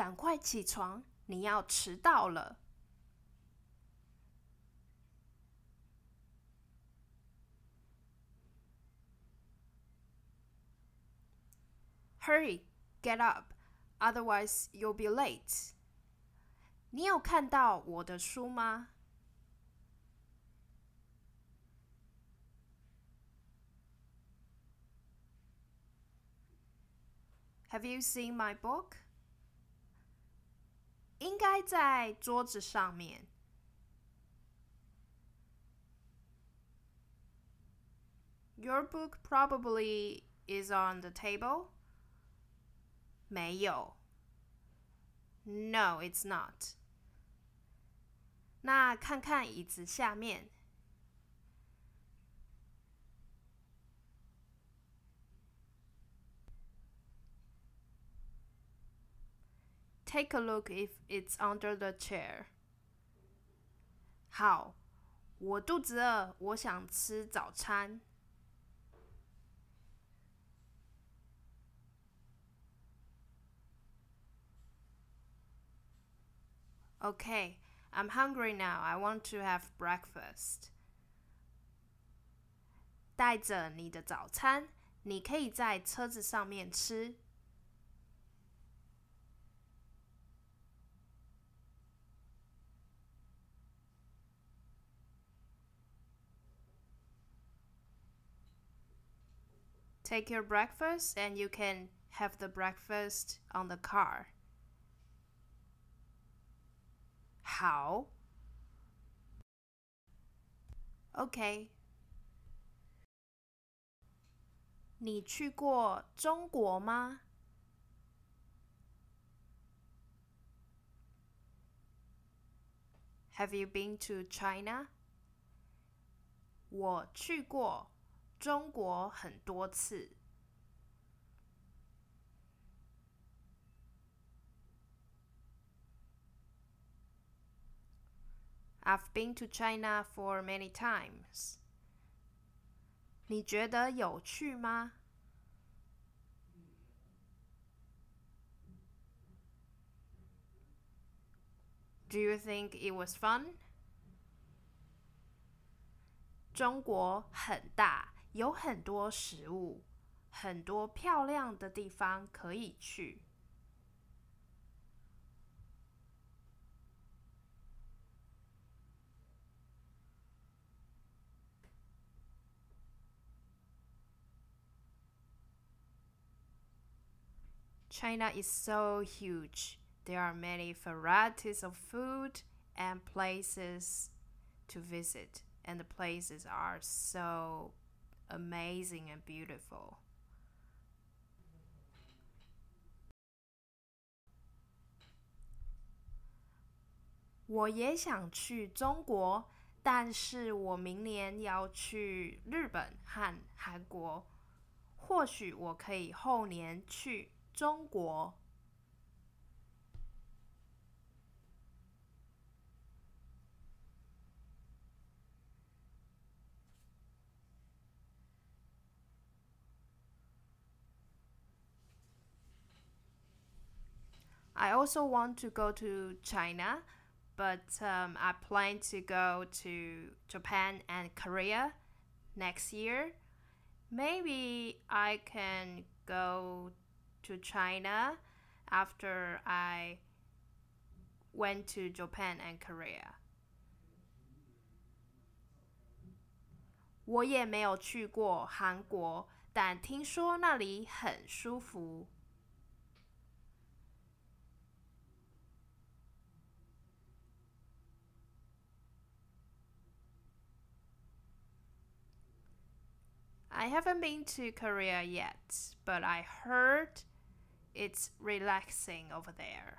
赶快起床，你要迟到了。Hurry, get up, otherwise you'll be late. 你有看到我的书吗？Have you seen my book? 应该在桌子上面。Your book probably is on the table. 没有。No, it's not. 那看看椅子下面。 Take a look if it's under the chair. 好，我肚子饿，我想吃早餐。Okay, I'm hungry now. I want to have breakfast. 带着你的早餐，你可以在车子上面吃。 Take your breakfast and you can have the breakfast on the car. 好，OK。你去过中国吗？Have you been to China？我去过。 中国很多次。I've been to China for many times. 你觉得有趣吗？Do you think it was fun? 中国很大。有很多食物，很多漂亮的地方可以去。China is so huge. There are many varieties of food and places to visit, and the places are so amazing and beautiful. 我也想去中国但是我明年要去日本和韩国。或许我可以后年去中国。I also want to go to China, but um, I plan to go to Japan and Korea next year. Maybe I can go to China after I went to Japan and Korea. 我也没有去过韩国，但听说那里很舒服。 I haven't been to Korea yet, but I heard it's relaxing over there.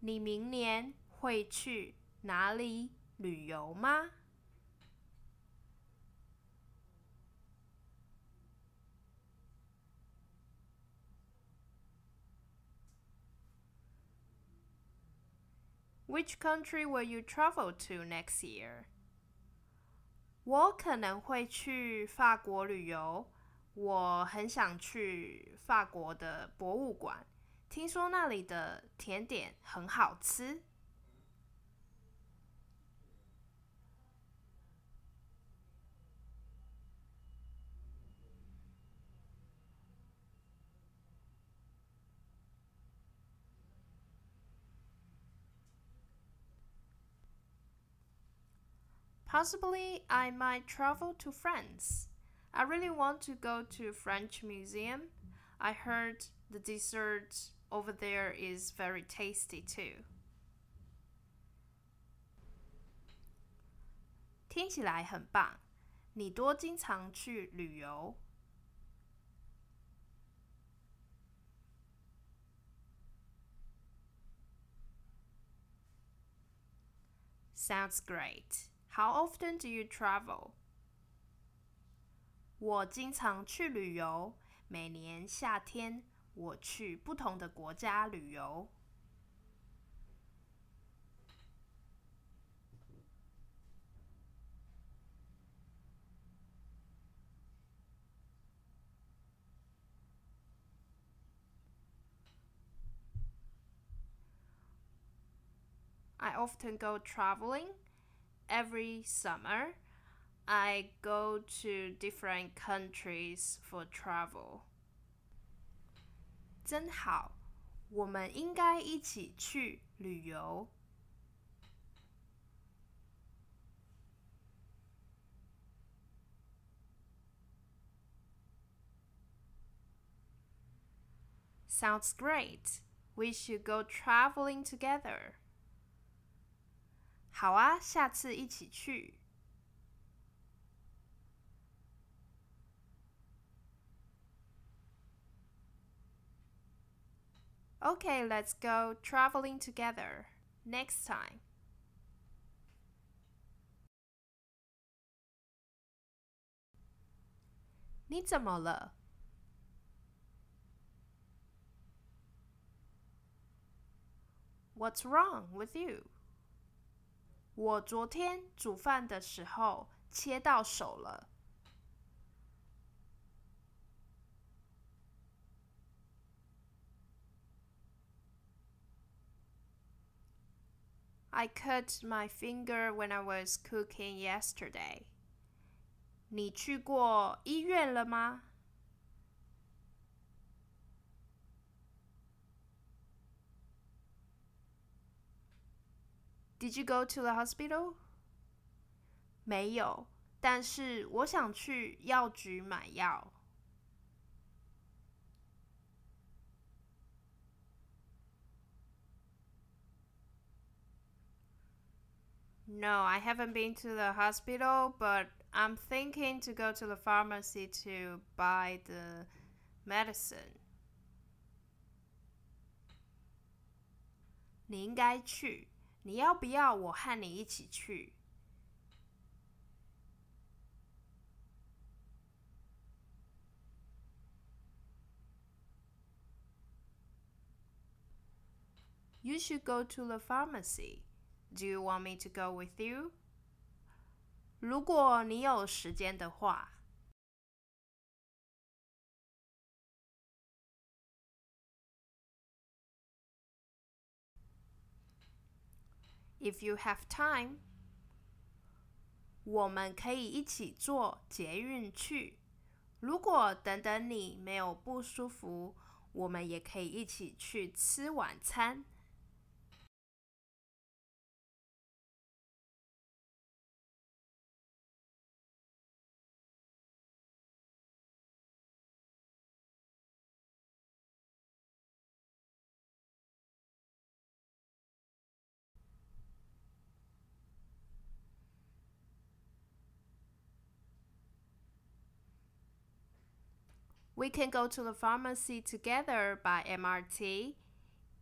你明年会去哪里旅游吗？Which country will you travel to next year? 我可能会去法国旅游，我很想去法国的博物馆，听说那里的甜点很好吃。Possibly, I might travel to France. I really want to go to French museum. I heard the dessert over there is very tasty too. 听起来很棒。你多经常去旅游？Sounds great. How often do you travel? 我经常去旅游。每年夏天，我去不同的国家旅游。I often go traveling every summer, I go to different countries for travel. 真好，我们应该一起去旅游。Sounds great. We should go traveling together. 好啊，下次一起去。Okay, let's go traveling together next time. 你怎么了？What's wrong with you? 我昨天煮饭的时候切到手了。I cut my finger when I was cooking yesterday. 你去过医院了吗 ？Did you go to the hospital? 没有，但是我想去药局买药。No, I haven't been to the hospital, but I'm thinking to go to the pharmacy to buy the medicine. 你应该去。 你要不要我和你一起去？You should go to the pharmacy. Do you want me to go with you? 如果你有时间的话。If you have time，我们可以一起坐捷运去。如果等等你没有不舒服，我们也可以一起去吃晚餐。We can go to the pharmacy together by MRT.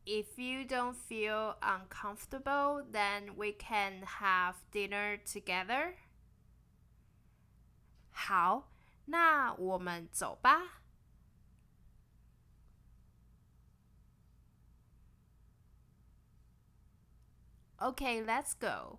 If you don't feel uncomfortable, then we can have dinner together. 好，那我们走吧。Okay, let's go.